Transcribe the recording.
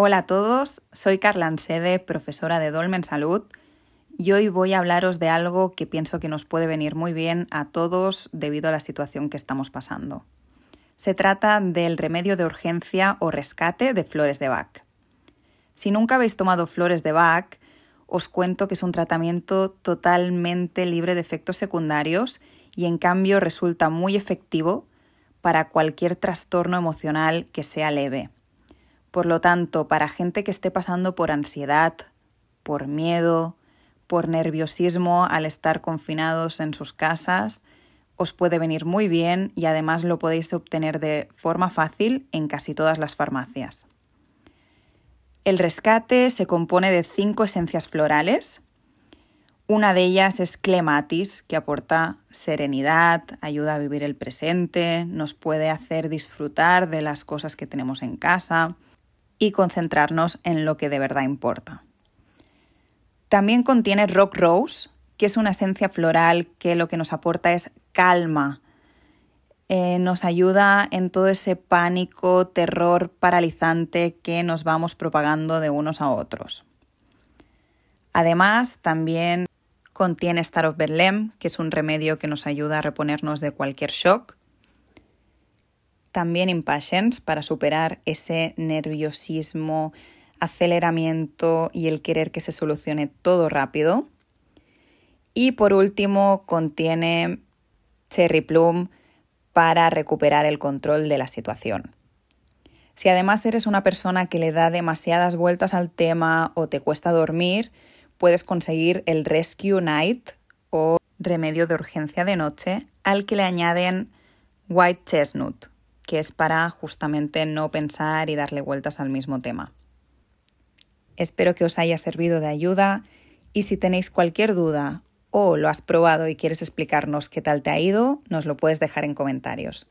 Hola a todos, soy Carla Ansede, profesora de Dolmen Salud, y hoy voy a hablaros de algo que pienso que nos puede venir muy bien a todos debido a la situación que estamos pasando. Se trata del remedio de urgencia o rescate de flores de Bach. Si nunca habéis tomado flores de Bach, os cuento que es un tratamiento totalmente libre de efectos secundarios y en cambio resulta muy efectivo para cualquier trastorno emocional que sea leve. Por lo tanto, para gente que esté pasando por ansiedad, por miedo, por nerviosismo al estar confinados en sus casas, os puede venir muy bien y además lo podéis obtener de forma fácil en casi todas las farmacias. El rescate se compone de cinco esencias florales, una de ellas es clematis, que aporta serenidad, ayuda a vivir el presente, nos puede hacer disfrutar de las cosas que tenemos en casa y concentrarnos en lo que de verdad importa. También contiene rock rose, que es una esencia floral que lo que nos aporta es calma. Eh, nos ayuda en todo ese pánico, terror paralizante que nos vamos propagando de unos a otros. Además, también Contiene Star of Berlem, que es un remedio que nos ayuda a reponernos de cualquier shock. También Impatience, para superar ese nerviosismo, aceleramiento y el querer que se solucione todo rápido. Y por último, contiene Cherry Plum para recuperar el control de la situación. Si además eres una persona que le da demasiadas vueltas al tema o te cuesta dormir, puedes conseguir el Rescue Night o remedio de urgencia de noche al que le añaden White Chestnut, que es para justamente no pensar y darle vueltas al mismo tema. Espero que os haya servido de ayuda y si tenéis cualquier duda o lo has probado y quieres explicarnos qué tal te ha ido, nos lo puedes dejar en comentarios.